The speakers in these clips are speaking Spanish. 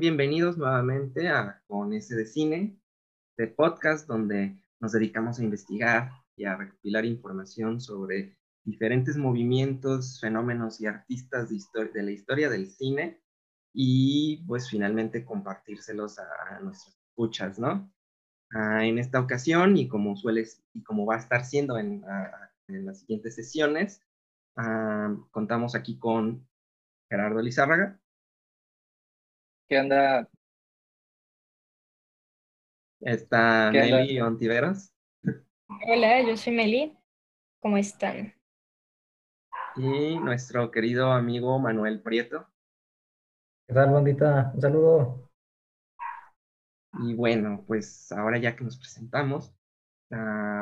Bienvenidos nuevamente a Con ese de Cine, de podcast donde nos dedicamos a investigar y a recopilar información sobre diferentes movimientos, fenómenos y artistas de, la historia del cine y pues finalmente compartírselos a, nuestras escuchas, ¿no? Ah, en esta ocasión y como sueles y como va a estar siendo en, en las siguientes sesiones, ah, contamos aquí con Gerardo Lizárraga. ¿Qué anda? Está Meli Ontiveros. Hola, yo soy Meli. ¿Cómo están? Y nuestro querido amigo Manuel Prieto. ¿Qué tal, bandita? Un saludo. Y bueno, pues ahora ya que nos presentamos,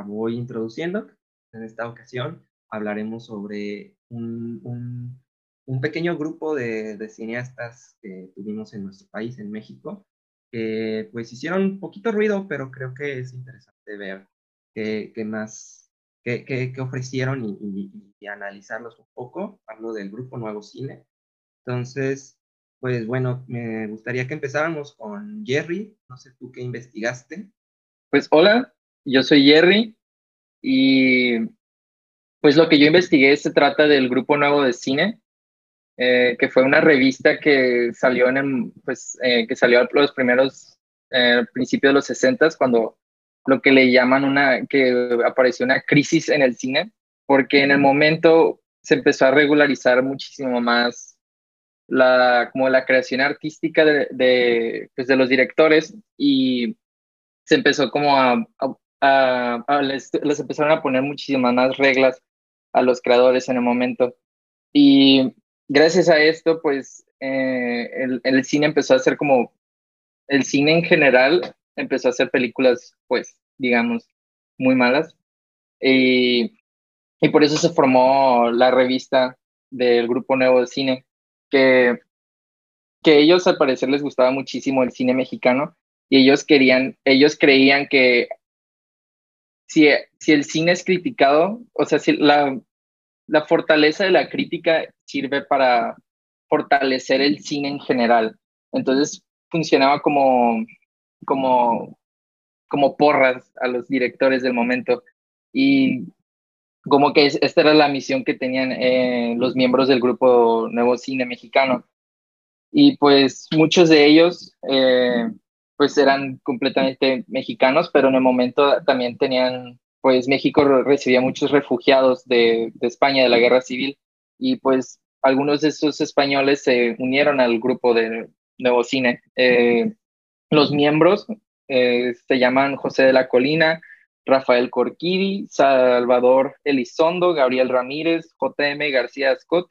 voy introduciendo. En esta ocasión hablaremos sobre un, un un pequeño grupo de, cineastas que tuvimos en nuestro país, en México, que pues hicieron un poquito ruido, pero creo que es interesante ver qué, más, qué, ofrecieron y, analizarlos un poco. Hablo del grupo Nuevo Cine. Entonces, pues bueno, me gustaría que empezáramos con Jerry. No sé tú qué investigaste. Pues hola, yo soy Jerry y pues lo que yo investigué se trata del grupo Nuevo de Cine, eh, que fue una revista que salió en pues, eh, que salió a los primeros eh, principios de los 60 cuando lo que le llaman una, que apareció una crisis en el cine, porque en el momento se empezó a regularizar muchísimo más la, como la creación artística de, de, pues de los directores y se empezó como a, a, les, les, empezaron a poner muchísimas más reglas a los creadores en el momento. Y gracias a esto, pues eh, el, cine empezó a ser como, el cine en general empezó a hacer películas, pues, digamos, muy malas. Y, y por eso se formó la revista del Grupo Nuevo de Cine, que, que ellos al parecer les gustaba muchísimo el cine mexicano y ellos querían, ellos creían que si, si el cine es criticado, o sea, si la, la fortaleza de la crítica sirve para fortalecer el cine en general. Entonces funcionaba como, como, como porras a los directores del momento. Y como que esta era la misión que tenían eh, los miembros del grupo Nuevo Cine Mexicano. Y pues muchos de ellos eh, pues eran completamente mexicanos, pero en el momento también tenían pues México recibía muchos refugiados de, España de la guerra civil y pues algunos de esos españoles se unieron al grupo de Nuevo Cine. Eh, los miembros eh, se llaman José de la Colina, Rafael Corquidi, Salvador Elizondo, Gabriel Ramírez, JM García Scott,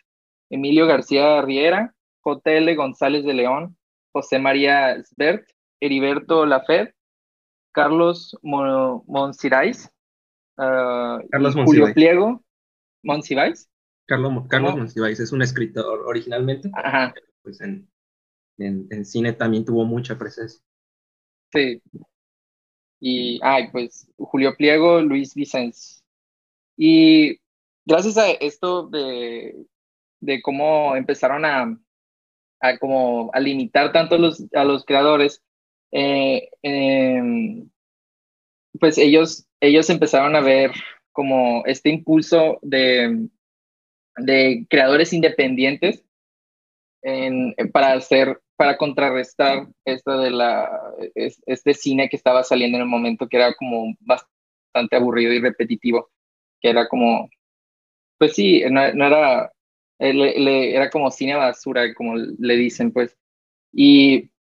Emilio García Riera, JL González de León, José María Sbert, Heriberto Lafed, Carlos Monsirais, Ah, Carlos Julio Pliego, Monsiváis. Carlos, Carlos Monsiváis es un escritor originalmente, Ajá. pues en, en, cine también tuvo mucha presencia. Sí. Y, ay, pues Julio Pliego, Luis Vicens. Y gracias a esto de, de cómo empezaron a, a, como a limitar tanto a los, a los creadores, eh, em, pues ellos ellos empezaron a ver como este impulso de, de creadores independientes para hacer, para contrarrestar esto de la, este cine que estaba saliendo en el momento que era como bastante aburrido y repetitivo, que era como, pues sí, no, era, era como cine basura, como le dicen, pues. Y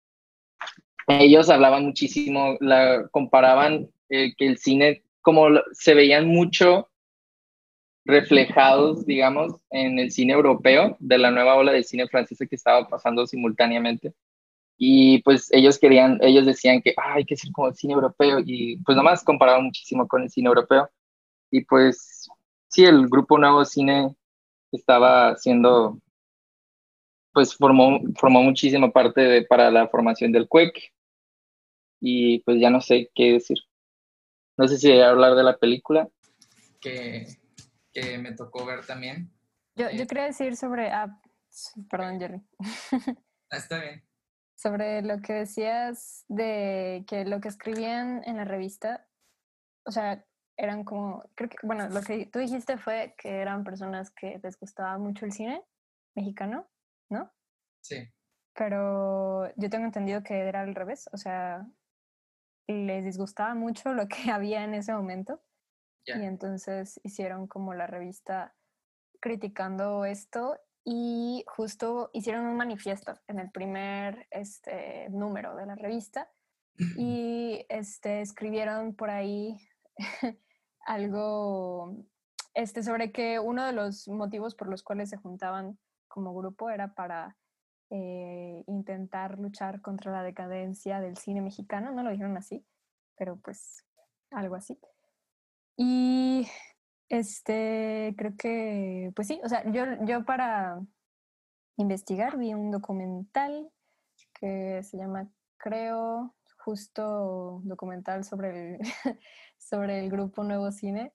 ellos hablaban muchísimo, la comparaban eh, que el cine como se veían mucho reflejados, digamos, en el cine europeo, de la nueva ola de cine francés que estaba pasando simultáneamente. Y pues ellos querían, ellos decían que ah, hay que ser como el cine europeo y pues nomás comparaban muchísimo con el cine europeo. Y pues sí, el grupo Nuevo Cine estaba haciendo, pues formó, formó muchísima parte para la formación del CUEC. Y pues ya no sé qué decir. No sé si hablar de la película que, que me tocó ver también. Yo, yo eh, quería decir sobre... Ah, perdón, Jerry. Ah, está bien. Sobre lo que decías de que lo que escribían en la revista, o sea, eran como, creo que, bueno, lo que tú dijiste fue que eran personas que les gustaba mucho el cine mexicano, ¿no? Sí. Pero yo tengo entendido que era al revés, o sea, les disgustaba mucho lo que había en ese momento y entonces hicieron como la revista criticando esto y justo hicieron un manifiesto en el primer este, número de la revista y este, escribieron por ahí algo este, sobre que uno de los motivos por los cuales se juntaban como grupo era para eh, intentar luchar contra la decadencia del cine mexicano, no lo dijeron así, pero pues algo así. Y este, creo que, pues sí, o sea, yo, yo para investigar vi un documental que se llama, creo, justo documental sobre sobre el grupo Nuevo Cine.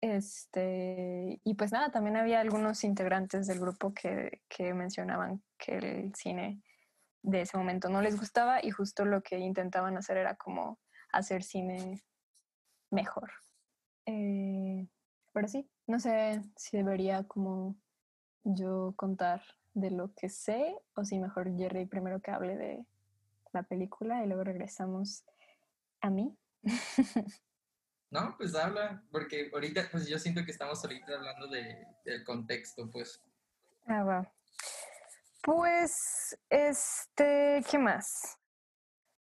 Este, y pues nada, también había algunos integrantes del grupo que, que mencionaban que el cine de ese momento no les gustaba y justo lo que intentaban hacer era como hacer cine mejor. Eh, pero sí, no sé si debería como yo contar de lo que sé o si mejor Jerry primero que hable de la película y luego regresamos a mí. No, pues habla, porque ahorita pues yo siento que estamos ahorita hablando de, del contexto, pues. Ah, va. Pues, este, ¿qué más?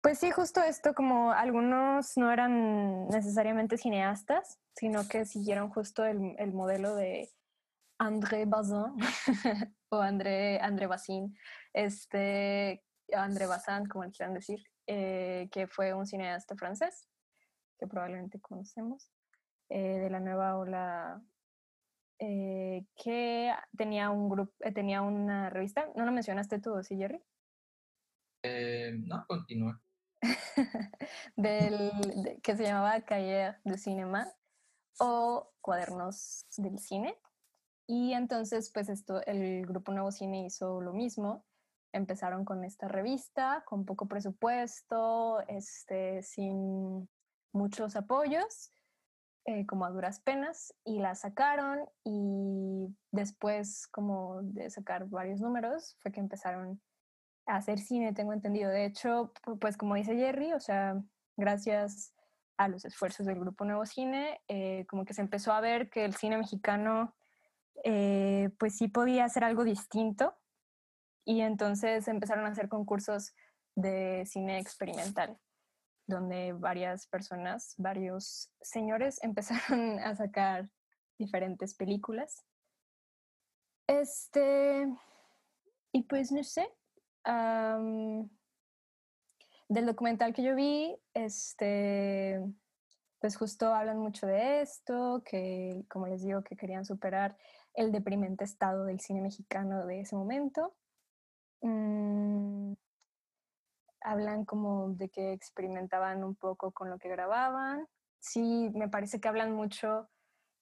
Pues sí, justo esto, como algunos no eran necesariamente cineastas, sino que siguieron justo el, el modelo de André Bazin o André, André Bazin, este, André Bazin, como quieran decir, eh, que fue un cineasta francés que probablemente conocemos, eh, de la nueva ola eh, que tenía un grupo, eh, tenía una revista. ¿No lo mencionaste tú, sí, Jerry? Eh, no, continúa. del, de- que se llamaba Cahiers de Cinema o Cuadernos del Cine. Y entonces, pues esto, el grupo Nuevo Cine hizo lo mismo. Empezaron con esta revista, con poco presupuesto, este, sin muchos apoyos, eh, como a duras penas, y la sacaron y después, como de sacar varios números, fue que empezaron a hacer cine, tengo entendido. De hecho, pu- pues como dice Jerry, o sea, gracias a los esfuerzos del Grupo Nuevo Cine, eh, como que se empezó a ver que el cine mexicano, eh, pues sí podía hacer algo distinto. Y entonces empezaron a hacer concursos de cine experimental, donde varias personas, varios señores empezaron a sacar diferentes películas. Este, y pues no sé, am, del documental que yo vi, este, pues justo hablan mucho de esto, que como les digo, que querían superar el deprimente estado del cine mexicano de ese momento. Mm, hablan como de que experimentaban un poco con lo que grababan. Sí, me parece que hablan mucho,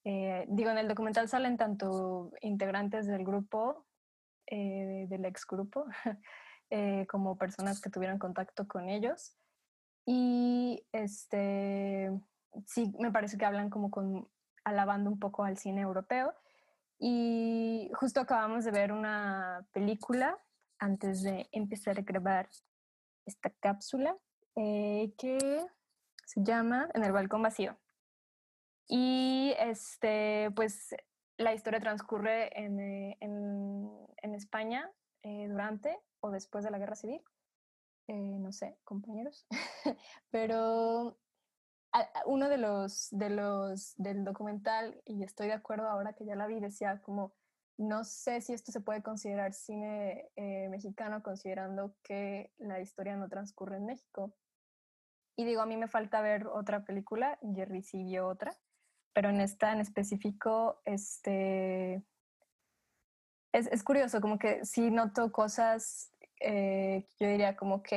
eh, digo, en el documental salen tanto integrantes del grupo, eh, del ex grupo, eh, como personas que tuvieron contacto con ellos. Y este, sí, me parece que hablan como con, alabando un poco al cine europeo. Y justo acabamos de ver una película antes de empezar a grabar esta cápsula eh, que se llama En el balcón vacío. Y este, pues la historia transcurre en, eh, en, en España eh, durante o después de la guerra civil. No sé, compañeros. Pero uno de los, de los del documental, y estoy de acuerdo ahora que ya la vi, decía como, no sé si esto se puede considerar cine eh, mexicano considerando que la historia no transcurre en México. Y digo, a mí me falta ver otra película, Jerry sí vio otra, pero en esta en específico, este, es, es curioso, como que sí noto cosas eh, que yo diría como, ok,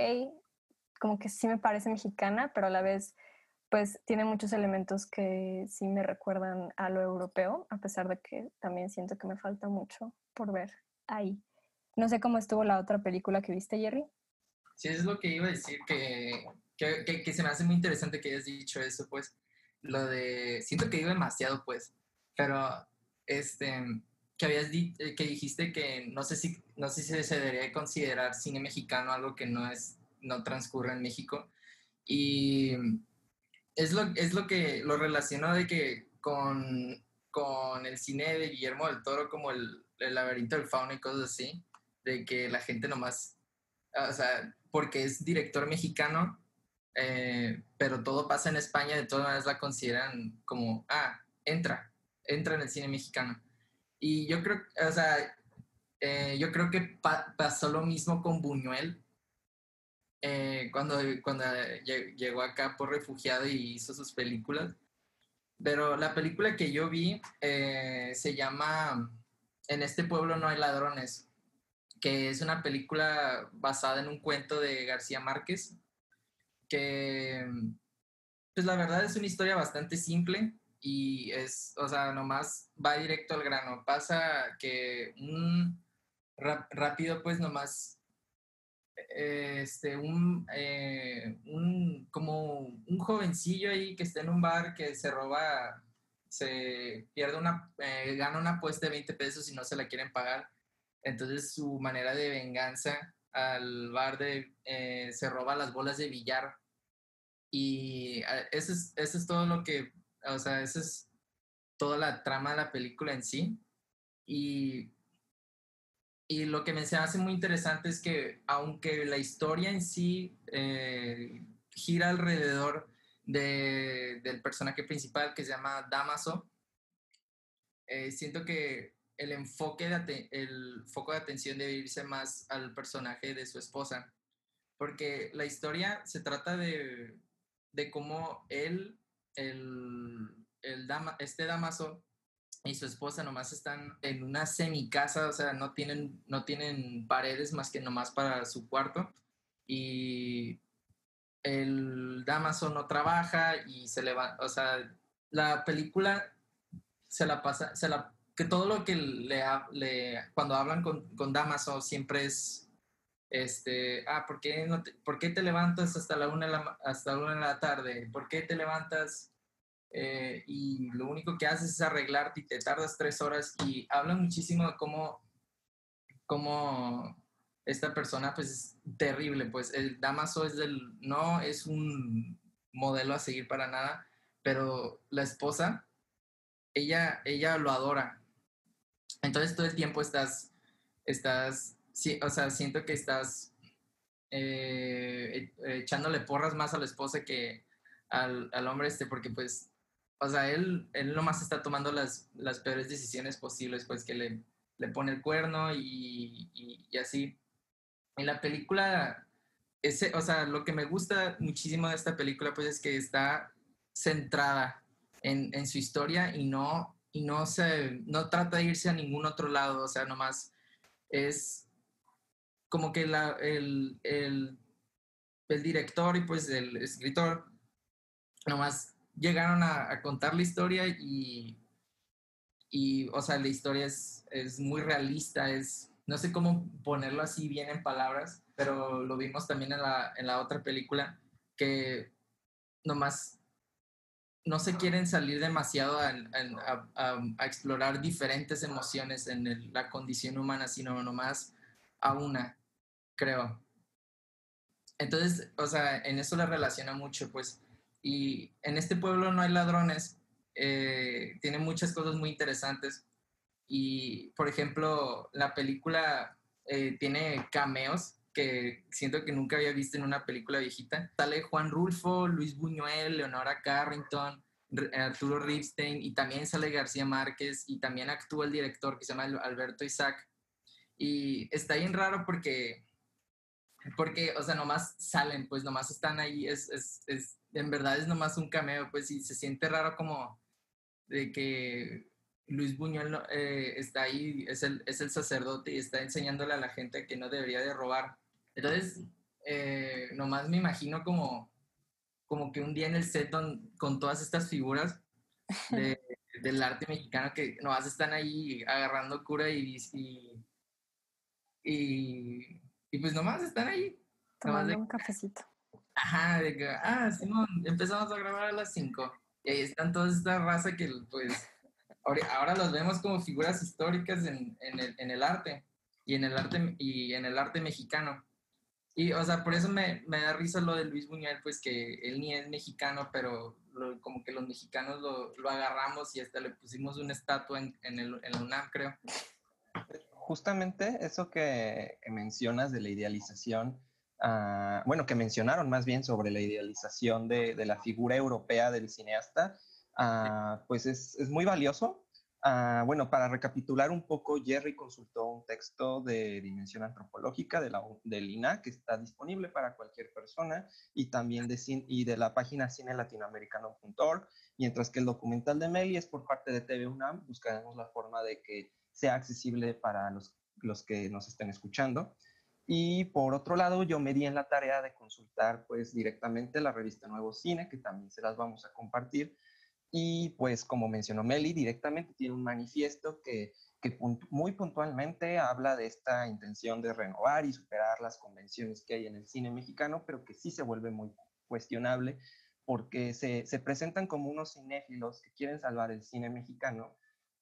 como que sí me parece mexicana, pero a la vez pues tiene muchos elementos que sí me recuerdan a lo europeo, a pesar de que también siento que me falta mucho por ver ahí. No sé cómo estuvo la otra película que viste, Jerry. Sí, es lo que iba a decir, que, que, que, que se me hace muy interesante que hayas dicho eso, pues, lo de, siento que digo demasiado, pues, pero, este, que habías di- eh, que dijiste que no sé si, no sé si se debería considerar cine mexicano algo que no es, no transcurre en México, y es lo, es lo que lo relaciono de que con, con el cine de Guillermo del Toro, como el, el laberinto del fauno y cosas así, de que la gente nomás, o sea, porque es director mexicano, eh, pero todo pasa en España, de todas maneras la consideran como, ah, entra, entra en el cine mexicano. Y yo creo, o sea, eh, yo creo que pa- pasó lo mismo con Buñuel, eh, cuando, cuando lle- llegó acá por refugiado y hizo sus películas. Pero la película que yo vi eh, se llama En este pueblo no hay ladrones, que es una película basada en un cuento de García Márquez, que pues la verdad es una historia bastante simple y es, o sea, nomás va directo al grano. Pasa que un rápido pues nomás eh, este, un, eh, un, como un jovencillo ahí que está en un bar que se roba, se pierde una, eh, gana una apuesta de 20 pesos y no se la quieren pagar. Entonces su manera de venganza al bar de, eh, se roba las bolas de billar. Y eh, eso es, eso es todo lo que, o sea, eso es toda la trama de la película en sí. Y y lo que me se hace muy interesante es que aunque la historia en sí eh, gira alrededor de- del personaje principal que se llama Damaso, eh, siento que el enfoque de el foco de atención debe irse más al personaje de su esposa, porque la historia se trata de, de cómo él, el, el dama, este Damaso, y su esposa nomás están en una semicasa, o sea, no tienen, no tienen paredes más que nomás para su cuarto. Y el Damaso no trabaja y se levanta, o sea, la película se la pasa, se la, que todo lo que le, cuando hablan con, con Damaso siempre es, este, ah, ¿por qué, no te, ¿por qué te levantas hasta la una hasta la una de la tarde? ¿Por qué te levantas eh, y lo único que haces es arreglarte y te tardas tres horas y habla muchísimo de cómo, cómo esta persona pues es terrible, pues el Damaso es del, no es un modelo a seguir para nada, pero la esposa, ella, ella lo adora. Entonces todo el tiempo estás, estás, sí, o sea, siento que estás eh, echándole porras más a la esposa que al, al hombre este, porque pues o sea, él, él nomás está tomando las, las peores decisiones posibles, pues que le, le pone el cuerno y, y, y así. En la película, ese, o sea, lo que me gusta muchísimo de esta película, pues es que está centrada en, en su historia y no, y no, se, no trata de irse a ningún otro lado, o sea, nomás es como que la, el, el, el director y pues el escritor nomás llegaron a, a contar la historia y, y, o sea, la historia es, es muy realista, es, no sé cómo ponerlo así bien en palabras, pero lo vimos también en la, en la otra película, que nomás no se quieren salir demasiado a, a- a- a explorar diferentes emociones en el- la condición humana, sino nomás a una, creo. Entonces, o sea, en eso la relaciona mucho, pues. Y en este pueblo no hay ladrones, eh, tiene muchas cosas muy interesantes. Y, por ejemplo, la película eh, tiene cameos que siento que nunca había visto en una película viejita. Sale Juan Rulfo, Luis Buñuel, Leonora Carrington, Arturo Ripstein y también sale García Márquez y también actúa el director que se llama Alberto Isaac. Y está bien raro porque, porque, o sea, nomás salen, pues nomás están ahí, es, es, es, en verdad es nomás un cameo, pues y se siente raro como de que Luis Buñuel eh, está ahí, es el, es el sacerdote y está enseñándole a la gente que no debería de robar. Entonces, eh, nomás me imagino como, como que un día en el set don- con todas estas figuras de- del arte mexicano que nomás están ahí agarrando cura y, y, Y, y pues nomás están ahí. Tomando un cafecito. Ajá, de que, ah, Simón, empezamos a grabar a las 5. Y ahí están toda esta raza que, pues, ahora, los vemos como figuras históricas en, en, el, en, el, arte y en el arte y en el arte mexicano. Y, o sea, por eso me, me da risa lo de Luis Buñuel, pues que él ni es mexicano, pero como que los mexicanos lo, lo, agarramos y hasta le pusimos una estatua en, en, el, en la UNAM, creo. Justamente eso que, que mencionas de la idealización, uh, bueno, que mencionaron más bien sobre la idealización de, de la figura europea del cineasta, uh, pues es, es, muy valioso Uh, bueno, para recapitular un poco, Jerry consultó un texto de dimensión antropológica de la, del INA que está disponible para cualquier persona y también de, y de la página cinelatinoamericano.org, mientras que el documental de Meli es por parte de TV UNAM. Buscaremos la forma de que sea accesible para los, los que nos estén escuchando. Y por otro lado, yo me di en la tarea de consultar pues directamente la revista Nuevo Cine, que también se las vamos a compartir, y pues como mencionó Meli, directamente tiene un manifiesto que, que muy puntualmente habla de esta intención de renovar y superar las convenciones que hay en el cine mexicano, pero que sí se vuelve muy cuestionable porque se, se presentan como unos cinéfilos que quieren salvar el cine mexicano,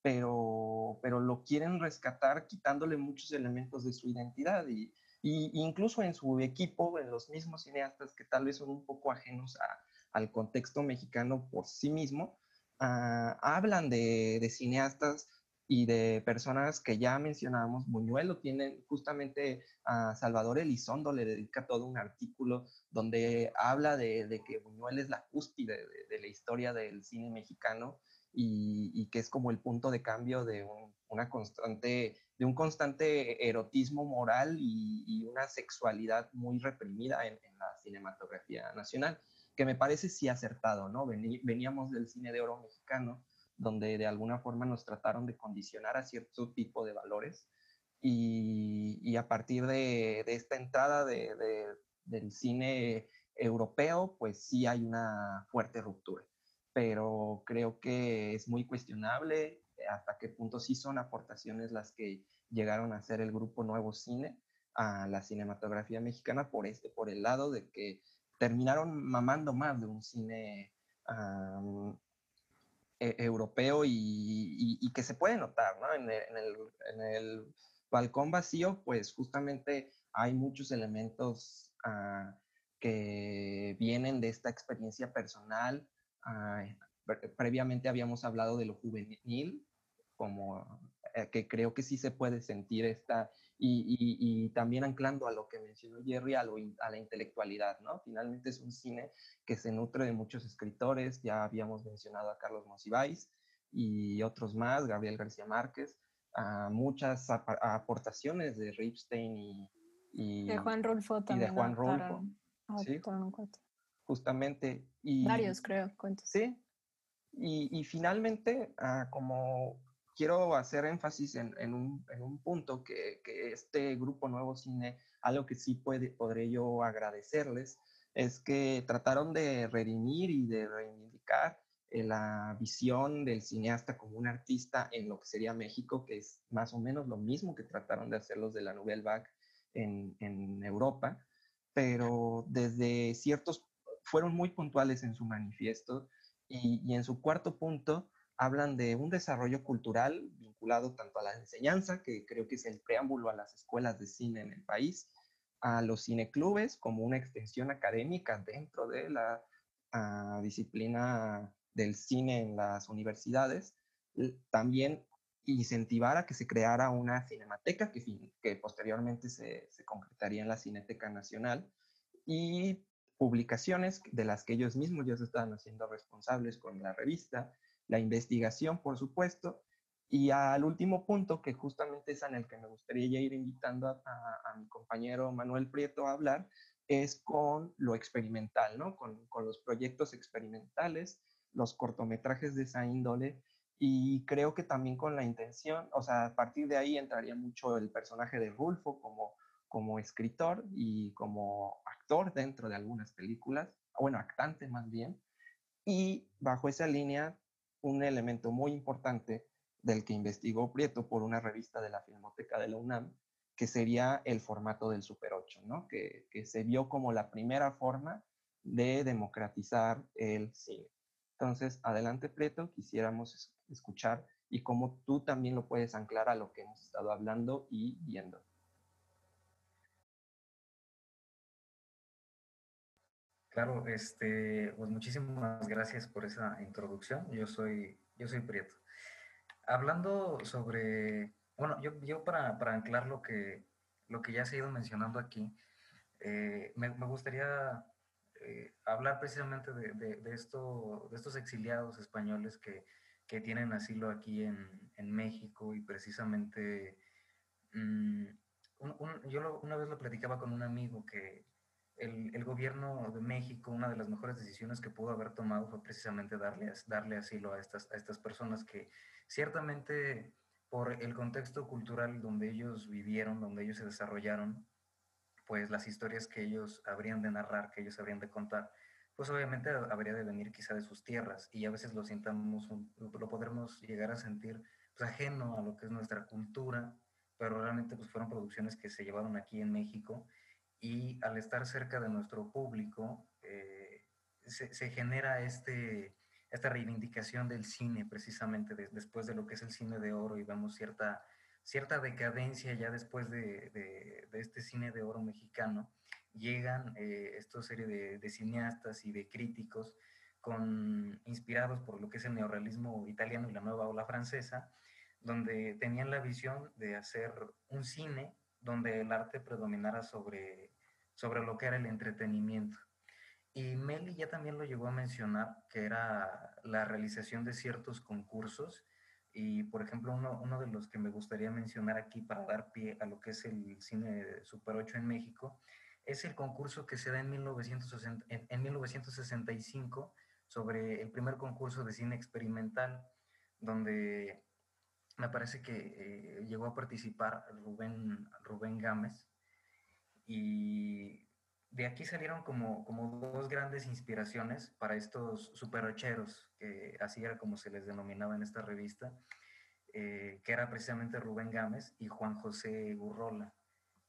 pero, pero lo quieren rescatar quitándole muchos elementos de su identidad y, y incluso en su equipo, en los mismos cineastas que tal vez son un poco ajenos a, al contexto mexicano por sí mismo, uh, hablan de, de, cineastas y de personas que ya mencionamos. Buñuel lo tienen justamente a Salvador Elizondo, le dedica todo un artículo donde habla de, de que Buñuel es la cúspide de, de, la historia del cine mexicano y, y, que es como el punto de cambio de un, una constante de un constante erotismo moral y, y una sexualidad muy reprimida en, en, la cinematografía nacional que me parece sí acertado, ¿no? Veníamos del cine de oro mexicano, donde de alguna forma nos trataron de condicionar a cierto tipo de valores y, y a partir de, de esta entrada de, de, del cine europeo, pues sí hay una fuerte ruptura, pero creo que es muy cuestionable hasta qué punto sí son aportaciones las que llegaron a ser el grupo Nuevo Cine a la cinematografía mexicana por este, por el lado de que terminaron mamando más de un cine um, e europeo y, y, y, que se puede notar, ¿no? En el, en, el, en el, balcón vacío, pues justamente hay muchos elementos uh, que vienen de esta experiencia personal. Uh, previamente habíamos hablado de lo juvenil, como eh, que creo que sí se puede sentir esta, y, y, y, también anclando a lo que mencionó Jerry, a, lo, a la intelectualidad, ¿no? Finalmente es un cine que se nutre de muchos escritores, ya habíamos mencionado a Carlos Monsiváis y otros más, Gabriel García Márquez, a muchas aportaciones de Ripstein y, y, de Juan Rulfo también. Y de Juan Rulfo. Sí, justamente. Y, Varios, creo, cuentos. Sí. Y, y finalmente, uh, como quiero hacer énfasis en, en, un, en un, punto que, que, este grupo Nuevo Cine, algo que sí puede, podré yo agradecerles, es que trataron de redimir y de reivindicar eh, la visión del cineasta como un artista en lo que sería México, que es más o menos lo mismo que trataron de hacer los de la Nouvelle Vague en, en Europa, pero desde ciertos, fueron muy puntuales en su manifiesto y, en su cuarto punto hablan de un desarrollo cultural vinculado tanto a la enseñanza, que creo que es el preámbulo a las escuelas de cine en el país, a los cineclubes como una extensión académica dentro de la uh, disciplina del cine en las universidades, también incentivar a que se creara una cinemateca que, posteriormente se, se concretaría en la Cineteca Nacional y publicaciones de las que ellos mismos ya se estaban haciendo responsables con la revista, la investigación, por supuesto, y al último punto, que justamente es en el que me gustaría ya ir invitando a, mi compañero Manuel Prieto a hablar, es con lo experimental, ¿no? Con, con, los proyectos experimentales, los cortometrajes de esa índole, y creo que también con la intención, o sea, a partir de ahí entraría mucho el personaje de Rulfo como, como escritor y como actor dentro de algunas películas, bueno, actante más bien, y bajo esa línea un elemento muy importante del que investigó Prieto por una revista de la Filmoteca de la UNAM, que sería el formato del Super 8, ¿no? que, que se vio como la primera forma de democratizar el cine. Entonces, adelante, Preto, quisiéramos escuchar y cómo tú también lo puedes anclar a lo que hemos estado hablando y viendo. Claro, este, pues muchísimas gracias por esa introducción. Yo soy, yo soy Prieto. Hablando sobre, bueno, yo, yo para, para anclar lo que, lo que ya se ha ido mencionando aquí, eh, me, gustaría eh, hablar precisamente de, de, esto, de estos exiliados españoles que, que tienen asilo aquí en, en México y precisamente un, yo una vez lo platicaba con un amigo que el, gobierno de México, una de las mejores decisiones que pudo haber tomado fue precisamente darle, darle asilo a estas, a estas personas que ciertamente por el contexto cultural donde ellos vivieron, donde ellos se desarrollaron, pues las historias que ellos habrían de narrar, que ellos habrían de contar, pues obviamente habría de venir quizá de sus tierras y a veces lo sintamos, lo podremos llegar a sentir pues, ajeno a lo que es nuestra cultura, pero realmente pues fueron producciones que se llevaron aquí en México y al estar cerca de nuestro público eh, se, se, genera este, esta reivindicación del cine precisamente de, después de lo que es el cine de oro y vemos cierta, cierta decadencia ya después de, de, de este cine de oro mexicano, llegan eh, esta serie de, cineastas y de críticos con, inspirados por lo que es el neorrealismo italiano y la nueva ola francesa, donde tenían la visión de hacer un cine donde el arte predominara sobre, sobre lo que era el entretenimiento. Y Meli ya también lo llegó a mencionar, que era la realización de ciertos concursos. Y, por ejemplo, uno, uno de los que me gustaría mencionar aquí para dar pie a lo que es el cine Super 8 en México, es el concurso que se da en, 1960, en, en 1965 sobre el primer concurso de cine experimental, donde me parece que eh, llegó a participar Rubén, Rubén Gámez y de aquí salieron como, como dos grandes inspiraciones para estos superocheros, que así era como se les denominaba en esta revista, eh, que era precisamente Rubén Gámez y Juan José Gurrola.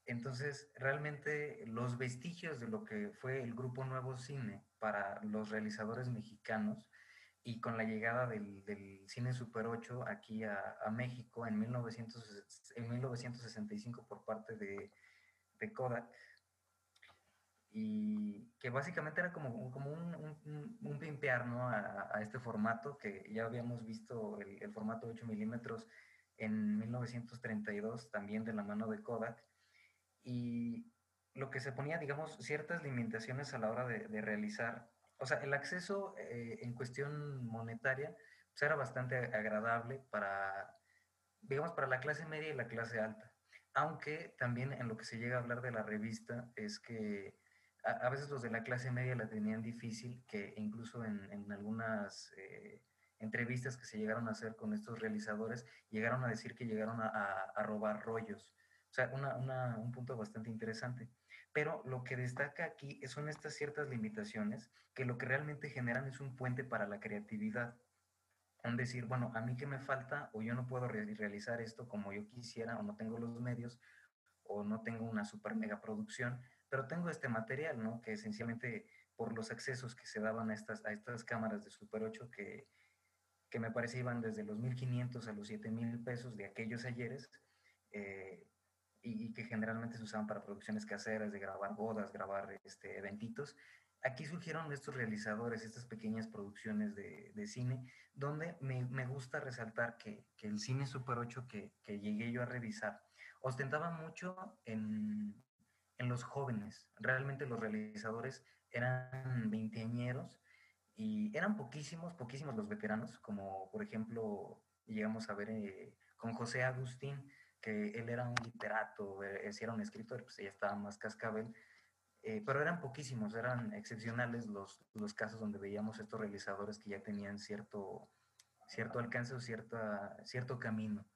Entonces, realmente los vestigios de lo que fue el grupo Nuevo Cine para los realizadores mexicanos y con la llegada del, del cine Super 8 aquí a, a México en, 1900, en 1965 por parte de, de, Kodak, y que básicamente era como, como un, un, un pimpear a, este formato que ya habíamos visto el, formato 8 milímetros en 1932 también de la mano de Kodak y lo que se ponía, digamos, ciertas limitaciones a la hora de, de realizar o sea, el acceso eh, en cuestión monetaria pues era bastante agradable para, digamos, para la clase media y la clase alta. Aunque también en lo que se llega a hablar de la revista es que a, veces los de la clase media la tenían difícil, que incluso en, algunas eh, entrevistas que se llegaron a hacer con estos realizadores, llegaron a decir que llegaron a, robar rollos. O sea, un punto bastante interesante. Pero lo que destaca aquí son estas ciertas limitaciones que lo que realmente generan es un puente para la creatividad. Es decir, bueno, a mí que me falta o yo no puedo re realizar esto como yo quisiera o no tengo los medios o no tengo una super mega producción, pero tengo este material, ¿no? Que esencialmente por los accesos que se daban a estas, a estas cámaras de Super 8 que, que me parece iban desde los 1.500 a los 7.000 pesos de aquellos ayeres, eh, y, y, que generalmente se usaban para producciones caseras, de grabar bodas, grabar este, eventitos. Aquí surgieron estos realizadores, estas pequeñas producciones de, de cine, donde me, me, gusta resaltar que, que el cine Super 8 que, que, llegué yo a revisar ostentaba mucho en, en los jóvenes. Realmente los realizadores eran veinteañeros y eran poquísimos, poquísimos los veteranos, como por ejemplo llegamos a ver eh, con José Agustín, que él era un literato, eh, si era un escritor, pues ella estaba más cascabel, eh, pero eran poquísimos, eran excepcionales los, los casos donde veíamos estos realizadores que ya tenían cierto, cierto alcance o cierta, cierto camino.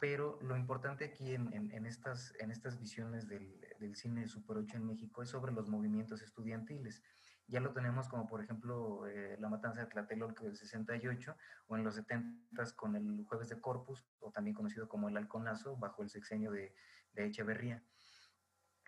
Pero lo importante aquí en, en, en estas, en estas visiones del, del cine Super 8 en México es sobre los movimientos estudiantiles ya lo tenemos como por ejemplo eh, la matanza de Tlatelolco del 68 o en los 70 con el jueves de Corpus o también conocido como el halconazo bajo el sexenio de, de Echeverría.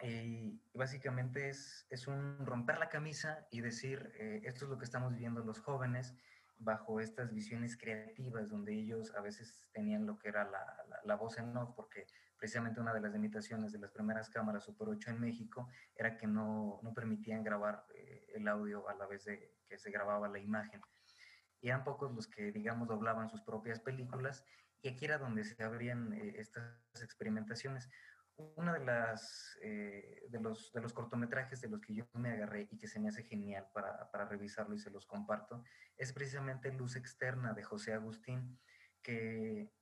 Y básicamente es, es un romper la camisa y decir, eh, esto es lo que estamos viendo los jóvenes bajo estas visiones creativas, donde ellos a veces tenían lo que era la, la, voz en off, porque precisamente una de las limitaciones de las primeras cámaras Super 8 en México era que no, no permitían grabar eh, el audio a la vez de que se grababa la imagen. Y eran pocos los que, digamos, doblaban sus propias películas, y aquí era donde se abrían eh, estas experimentaciones uno de, las, eh, de, los, de los cortometrajes de los que yo me agarré y que se me hace genial para, para revisarlo y se los comparto es precisamente Luz Externa de José Agustín, que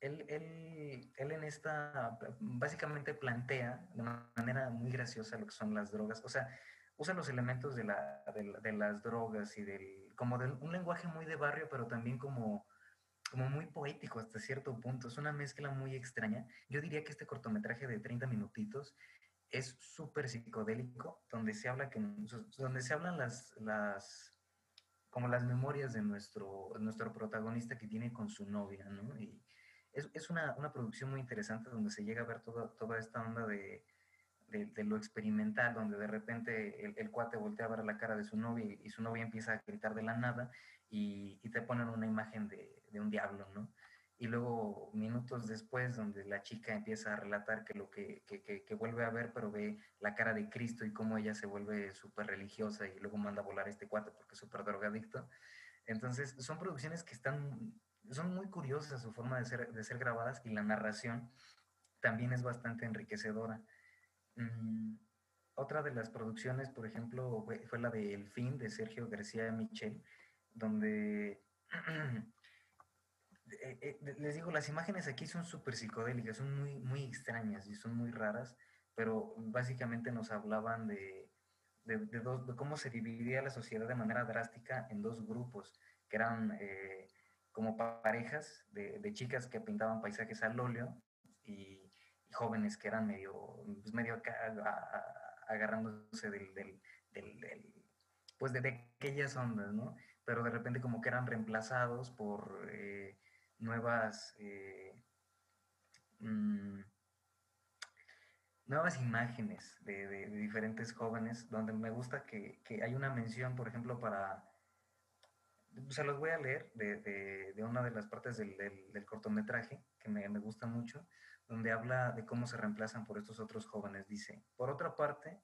él, él, él, en esta básicamente plantea de manera muy graciosa lo que son las drogas, o sea, usa los elementos de, la, de, de las drogas y del, como de un lenguaje muy de barrio, pero también como como muy poético hasta cierto punto. Es una mezcla muy extraña. Yo diría que este cortometraje de 30 minutitos es súper psicodélico, donde se habla que, donde se hablan las, las como las memorias de nuestro, nuestro protagonista que tiene con su novia, ¿no? Y es, es una, una, producción muy interesante donde se llega a ver toda, toda esta onda de, de, lo experimental, donde de repente el, el, cuate voltea a ver la cara de su novia y su novia empieza a gritar de la nada y, y te ponen una imagen de, de, un diablo, ¿no? Y luego minutos después, donde la chica empieza a relatar que lo que, que, que, vuelve a ver, pero ve la cara de Cristo y cómo ella se vuelve súper religiosa y luego manda a volar a este cuate porque es súper drogadicto. Entonces, son producciones que están, son muy curiosas su forma de ser, de ser grabadas y la narración también es bastante enriquecedora. Mm, otra de las producciones, por ejemplo, fue, la de El fin de Sergio García Michel, donde eh, eh, les digo, las imágenes aquí son súper psicodélicas, son muy, muy extrañas y son muy raras, pero básicamente nos hablaban de, de, dos, de cómo se dividía la sociedad de manera drástica en dos grupos, que eran eh, como parejas de, de, chicas que pintaban paisajes al óleo y jóvenes que eran medio, pues medio agarrándose del, del, pues de, aquellas ondas, ¿no? Pero de repente como que eran reemplazados por nuevas, eh, mm, nuevas imágenes de, de, diferentes jóvenes, donde me gusta que, hay una mención, por ejemplo, para, se los voy a leer de, una de las partes del, cortometraje, que me, me gusta mucho, donde habla de cómo se reemplazan por estos otros jóvenes. Dice, por otra parte,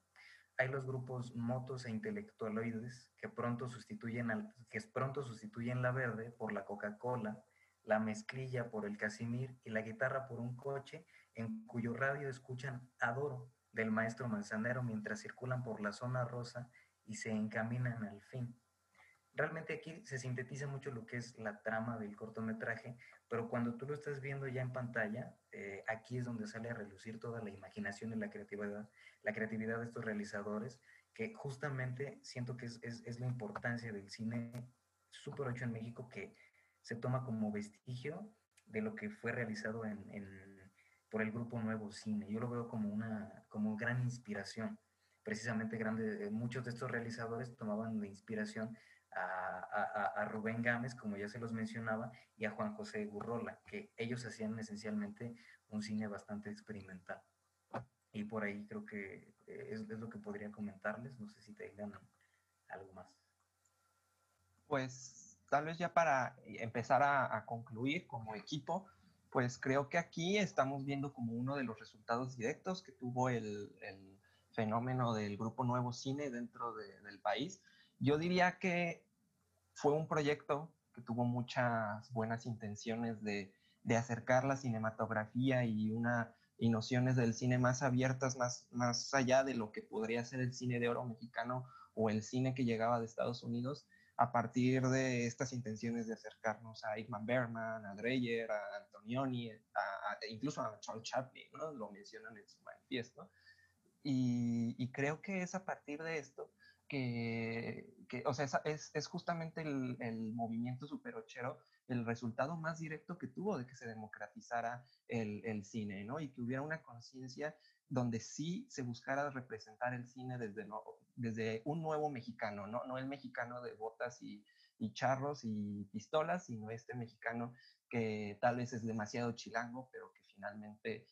hay los grupos motos e intelectualoides que pronto sustituyen, al, que pronto sustituyen la verde por la Coca-Cola, la mezclilla por el Casimir y la guitarra por un coche en cuyo radio escuchan Adoro del maestro Manzanero mientras circulan por la zona rosa y se encaminan al fin. Realmente aquí se sintetiza mucho lo que es la trama del cortometraje, pero cuando tú lo estás viendo ya en pantalla, eh, aquí es donde sale a relucir toda la imaginación y la creatividad, la creatividad de estos realizadores, que justamente siento que es, es, la importancia del cine Super 8 en México, que se toma como vestigio de lo que fue realizado en, por el grupo Nuevo Cine. Yo lo veo como una como gran inspiración. Precisamente grande, eh, muchos de estos realizadores tomaban de inspiración a, a, Rubén Gámez, como ya se los mencionaba, y a Juan José Gurrola, que ellos hacían esencialmente un cine bastante experimental. Y por ahí creo que es, es lo que podría comentarles. No sé si te digan algo más. Pues tal vez ya para empezar a, concluir como equipo, pues creo que aquí estamos viendo como uno de los resultados directos que tuvo el, fenómeno del grupo Nuevo Cine dentro de, del país, yo diría que fue un proyecto que tuvo muchas buenas intenciones de, de acercar la cinematografía y, una, y nociones del cine más abiertas, más, más allá de lo que podría ser el cine de oro mexicano o el cine que llegaba de Estados Unidos, a partir de estas intenciones de acercarnos a Igman Berman, a Dreyer, a Antonioni, a, a, incluso a Charles Chaplin, lo mencionan en su manifiesto. Y, y creo que es a partir de esto que, que, o sea, es, es justamente el, el, movimiento superochero el resultado más directo que tuvo de que se democratizara el, el cine, ¿no? Y que hubiera una conciencia donde sí se buscara representar el cine desde, desde un nuevo mexicano, ¿no? No el mexicano de botas y, y charros y pistolas, sino este mexicano que tal vez es demasiado chilango, pero que finalmente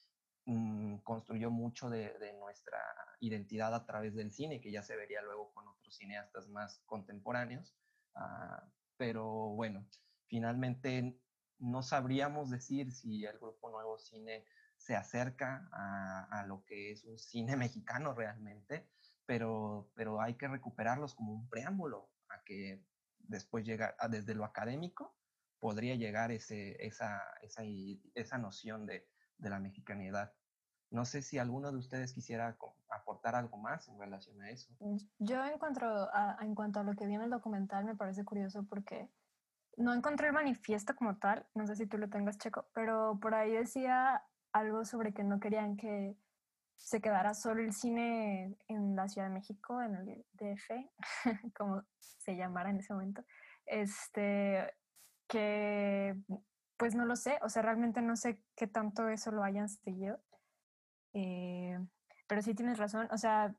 mm, construyó mucho de, nuestra identidad a través del cine, que ya se vería luego con otros cineastas más contemporáneos. Uh, pero bueno, finalmente no sabríamos decir si el grupo Nuevo Cine se acerca a, a, lo que es un cine mexicano realmente, pero, pero hay que recuperarlos como un preámbulo a que después llega, desde lo académico, podría llegar ese, esa, esa, esa noción de, de, la mexicanidad. No sé si alguno de ustedes quisiera aportar algo más en relación a eso. Mm, yo encuentro, a, en cuanto a lo que viene el documental, me parece curioso porque no encontré el manifiesto como tal, no sé si tú lo tengas, Checo, pero por ahí decía algo sobre que no querían que se quedara solo el cine en la Ciudad de México, en el DF, como se llamara en ese momento, este, que pues no lo sé, o sea, realmente no sé qué tanto eso lo hayan seguido, eh, pero sí tienes razón, o sea,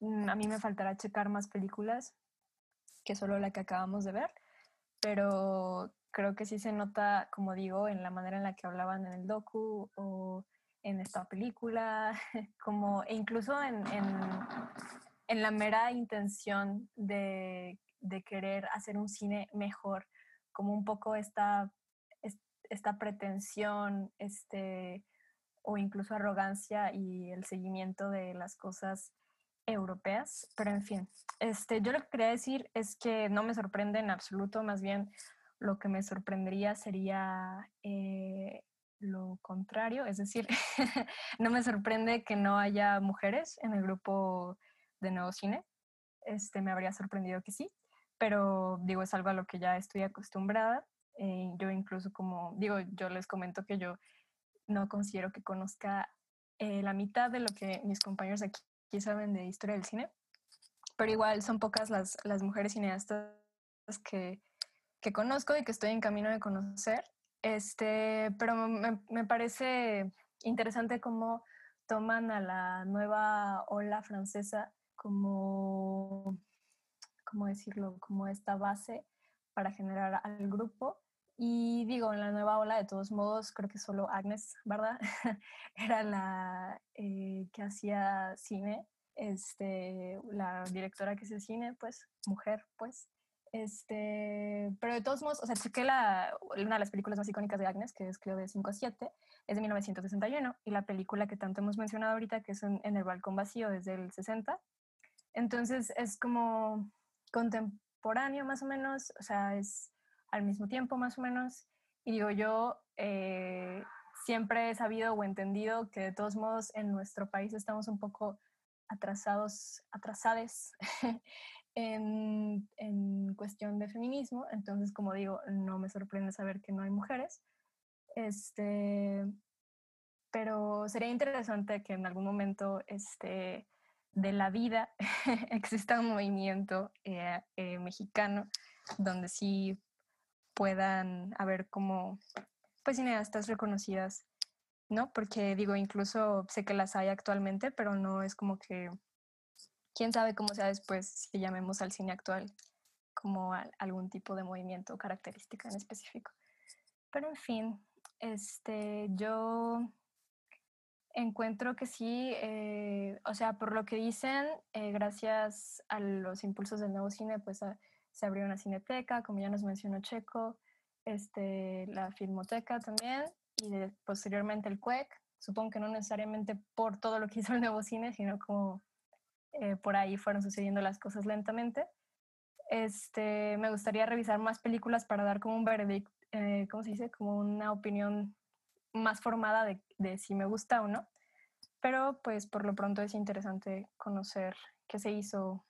mm, a mí me faltará checar más películas que solo la que acabamos de ver, pero creo que sí se nota, como digo, en la manera en la que hablaban en el docu o en esta película, como, e incluso en, en, en la mera intención de, de, querer hacer un cine mejor, como un poco esta, esta pretensión, este, o incluso arrogancia y el seguimiento de las cosas europeas, pero en fin, este, yo lo que quería decir es que no me sorprende en absoluto, más bien lo que me sorprendería sería eh, lo contrario, es decir, no me sorprende que no haya mujeres en el grupo de Nuevo Cine. Este, me habría sorprendido que sí, pero digo, es algo a lo que ya estoy acostumbrada. Eh, yo incluso como, digo, yo les comento que yo no considero que conozca eh, la mitad de lo que mis compañeros aquí, aquí, saben de historia del cine, pero igual son pocas las, las mujeres cineastas que, que conozco y que estoy en camino de conocer este, pero me, me parece interesante cómo toman a la nueva ola francesa como, ¿cómo decirlo? Como esta base para generar al grupo. Y digo, en la nueva ola, de todos modos, creo que solo Agnes, ¿verdad? Era la eh, que hacía cine, este, la directora que hacía cine, pues, mujer, pues. Este, pero de todos modos, o sea, chequé la, una de las películas más icónicas de Agnes, que es creo de 5 a 7, es de 1961, y la película que tanto hemos mencionado ahorita, que es en, en el balcón vacío, desde el 60. Entonces es como contemporáneo más o menos, o sea, es al mismo tiempo más o menos. Y digo, yo eh, siempre he sabido o entendido que de todos modos en nuestro país estamos un poco atrasados, atrasades en, cuestión de feminismo, entonces como digo, no me sorprende saber que no hay mujeres, este, pero sería interesante que en algún momento este, de la vida exista un movimiento eh, eh, mexicano donde sí puedan haber como pues cineastas reconocidas ¿no? Porque digo, incluso sé que las hay actualmente, pero no es como que, quién sabe cómo sea después si llamemos al cine actual como algún tipo de movimiento o característica en específico. Pero en fin, este, yo encuentro que sí, eh, o sea, por lo que dicen, eh, gracias a los impulsos del nuevo cine, pues se abrió una cineteca, como ya nos mencionó Checo, este, la filmoteca también, y posteriormente el CUEC, supongo que no necesariamente por todo lo que hizo el nuevo cine, sino como eh, por ahí fueron sucediendo las cosas lentamente. Este, me gustaría revisar más películas para dar como un veredicto, eh, ¿cómo se dice? Como una opinión más formada de, de si me gusta o no. Pero pues por lo pronto es interesante conocer qué se hizo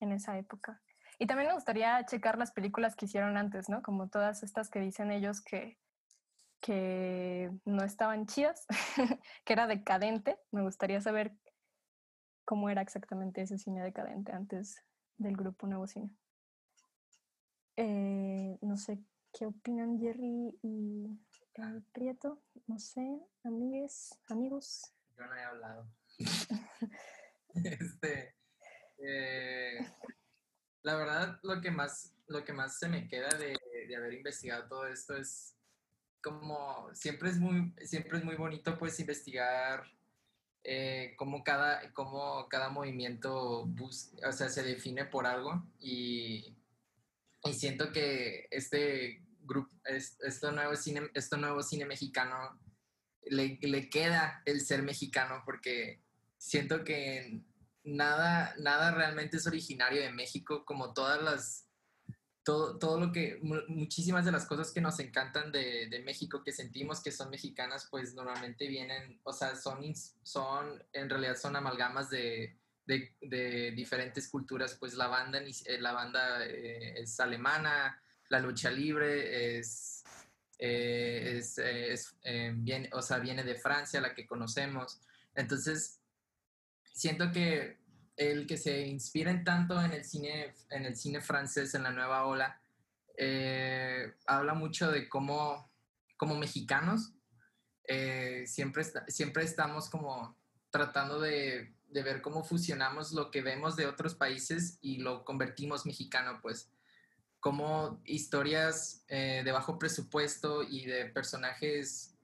en esa época. Y también me gustaría checar las películas que hicieron antes, ¿no? Como todas estas que dicen ellos que que no estaban chidas, que era decadente. Me gustaría saber cómo era exactamente ese cine decadente antes del grupo Nuevo Cine. Eh, no sé qué opinan Jerry y eh, Prieto. No sé, amigues, amigos. Yo no he hablado. este, eh, la verdad, lo que más, lo que más se me queda de, de haber investigado todo esto es como siempre es muy, siempre es muy bonito pues investigar eh, cómo, cada, cómo cada movimiento o sea, se define por algo y, y siento que este grupo, este nuevo cine, este nuevo cine mexicano le, le queda el ser mexicano porque siento que nada, nada realmente es originario de México, como todas las, todo, todo lo que, muchísimas de las cosas que nos encantan de, de, México, que sentimos que son mexicanas, pues normalmente vienen, o sea, son, son en realidad son amalgamas de, de, de diferentes culturas, pues la banda, eh, la banda eh, es alemana, la lucha libre es, eh, es, es viene, o sea, viene de Francia, la que conocemos. Entonces, siento que el que se inspiren tanto en el cine, en el cine francés, en la nueva ola, eh, habla mucho de cómo, como mexicanos, eh, siempre, siempre estamos como tratando de, de, ver cómo fusionamos lo que vemos de otros países y lo convertimos mexicano, pues. Como historias eh, de bajo presupuesto y de personajes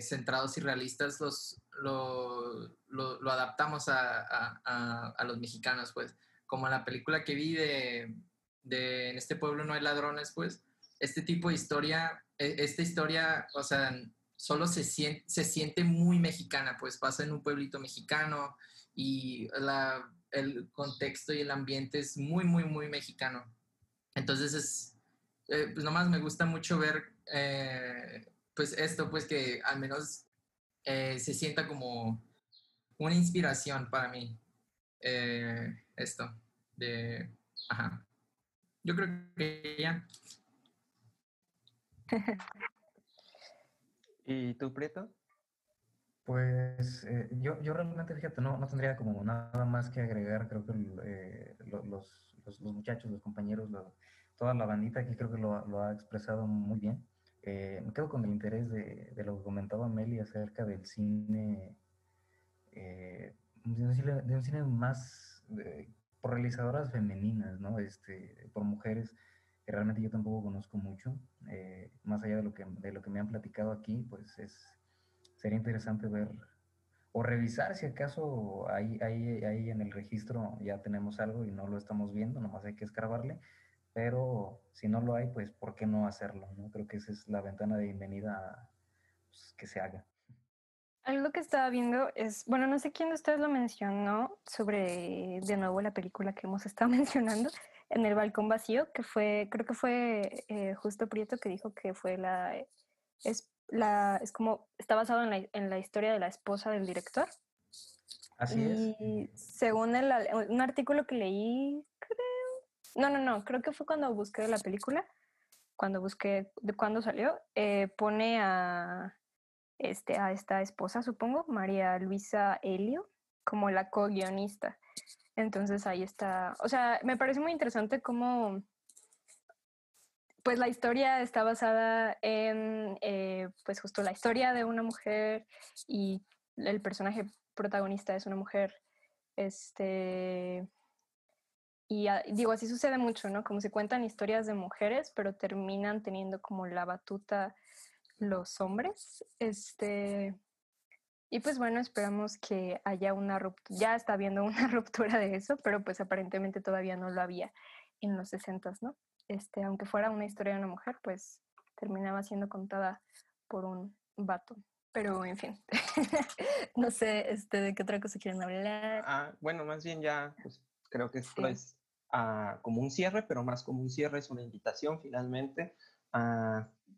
centrados y realistas los, lo, lo, adaptamos a, a, los mexicanos, pues. Como la película que vi de, de, En este pueblo no hay ladrones, pues. Este tipo de historia, e, esta historia, o sea, solo se siente, se siente muy mexicana, pues pasa en un pueblito mexicano y la, el contexto y el ambiente es muy, muy, muy mexicano. Entonces es, eh, pues nomás me gusta mucho ver eh, pues esto, pues que al menos eh, se sienta como una inspiración para mí. Eh, esto, de, ajá. Yo creo que ya. ¿Y tú, Prieto? Pues eh, yo, yo realmente, fíjate, no, no tendría como nada más que agregar. Creo que los, los, los, muchachos, los compañeros, toda la bandita aquí creo que lo, lo ha expresado muy bien. Eh, me quedo con el interés de, lo que comentaba Meli acerca del cine, eh, de, un cine más por realizadoras femeninas, ¿no? Este, por mujeres que realmente yo tampoco conozco mucho, eh, más allá de lo, que, de lo que me han platicado aquí, pues es, sería interesante ver o revisar si acaso ahí, ahí, ahí en el registro ya tenemos algo y no lo estamos viendo, nomás hay que escarbarle pero si no lo hay, pues ¿por qué no hacerlo? ¿no? Creo que esa es la ventana de bienvenida pues, que se haga. Algo que estaba viendo es, bueno, no sé quién de ustedes lo mencionó sobre, de nuevo, la película que hemos estado mencionando, en el balcón vacío, que fue, creo que fue eh, Justo Prieto que dijo que fue la, es, la, es como, está basado en la, en la historia de la esposa del director. Así y es. según el, un artículo que leí, creo, no, no, no, creo que fue cuando busqué la película, cuando busqué de cuándo salió, eh, pone a, este, a esta esposa, supongo, María Luisa Helio, como la co-guionista. Entonces ahí está, o sea, me parece muy interesante cómo, pues la historia está basada en, eh, pues justo la historia de una mujer y el personaje protagonista es una mujer, este, y digo, así sucede mucho, ¿no? Como se cuentan historias de mujeres, pero terminan teniendo como la batuta los hombres. Este, y pues bueno, esperamos que haya una ruptura, ya está habiendo una ruptura de eso, pero pues aparentemente todavía no lo había en los 60, ¿no? Este, aunque fuera una historia de una mujer, pues terminaba siendo contada por un vato. Pero en fin, no sé este, de qué otra cosa quieren hablar. Ah, bueno, más bien ya, pues creo que esto es como un cierre, pero más como un cierre es una invitación finalmente.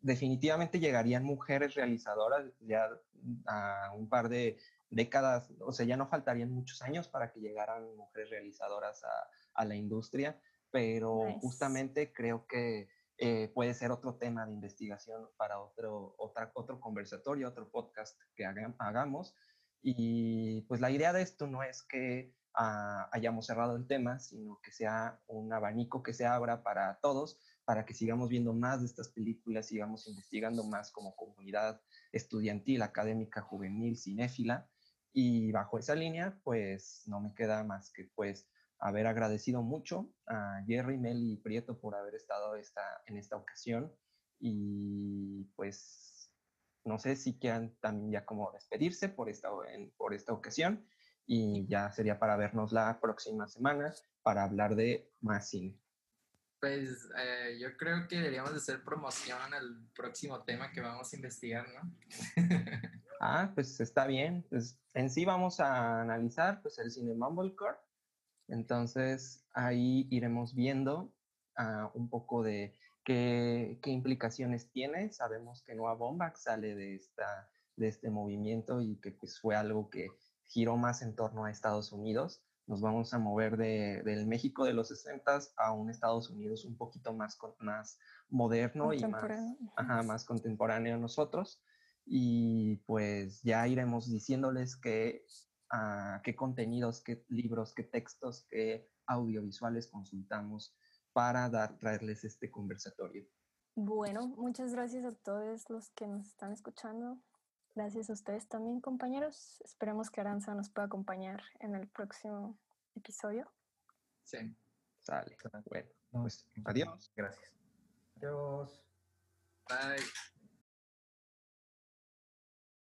definitivamente llegarían mujeres realizadoras ya a un par de décadas, o sea, ya no faltarían muchos años para que llegaran mujeres realizadoras a, la industria, pero justamente creo que eh, puede ser otro tema de investigación para otro, otra, otro conversatorio, otro podcast que hagamos. Y pues la idea de esto no es que hayamos cerrado el tema, sino que sea un abanico que se abra para todos, para que sigamos viendo más de estas películas, sigamos investigando más como comunidad estudiantil, académica, juvenil, cinéfila. Y bajo esa línea, pues no me queda más que pues haber agradecido mucho a Jerry, Mel y Prieto por haber estado esta, en esta ocasión y pues no sé si quieran también ya como despedirse por esta, por esta ocasión y ya sería para vernos la próxima semana para hablar de más cine. Pues eh, yo creo que deberíamos de hacer promoción al próximo tema que vamos a investigar, ¿no? ah, pues está bien. Pues en sí vamos a analizar pues el cine Mumblecore. Entonces ahí iremos viendo uh, un poco de qué, qué, implicaciones tiene. Sabemos que Noah Baumbach sale de, esta, de este movimiento y que pues fue algo que giró más en torno a Estados Unidos nos vamos a mover de, del México de los 60 a un Estados Unidos un poquito más, más moderno y más, ajá, más contemporáneo a nosotros. Y pues ya iremos diciéndoles qué, uh, qué contenidos, qué libros, qué textos, qué audiovisuales consultamos para dar, traerles este conversatorio. Bueno, muchas gracias a todos los que nos están escuchando. Gracias a ustedes también, compañeros. Esperemos que Aranza nos pueda acompañar en el próximo episodio. Sí. Sale. Bueno, pues adiós. Gracias. Adiós. Bye.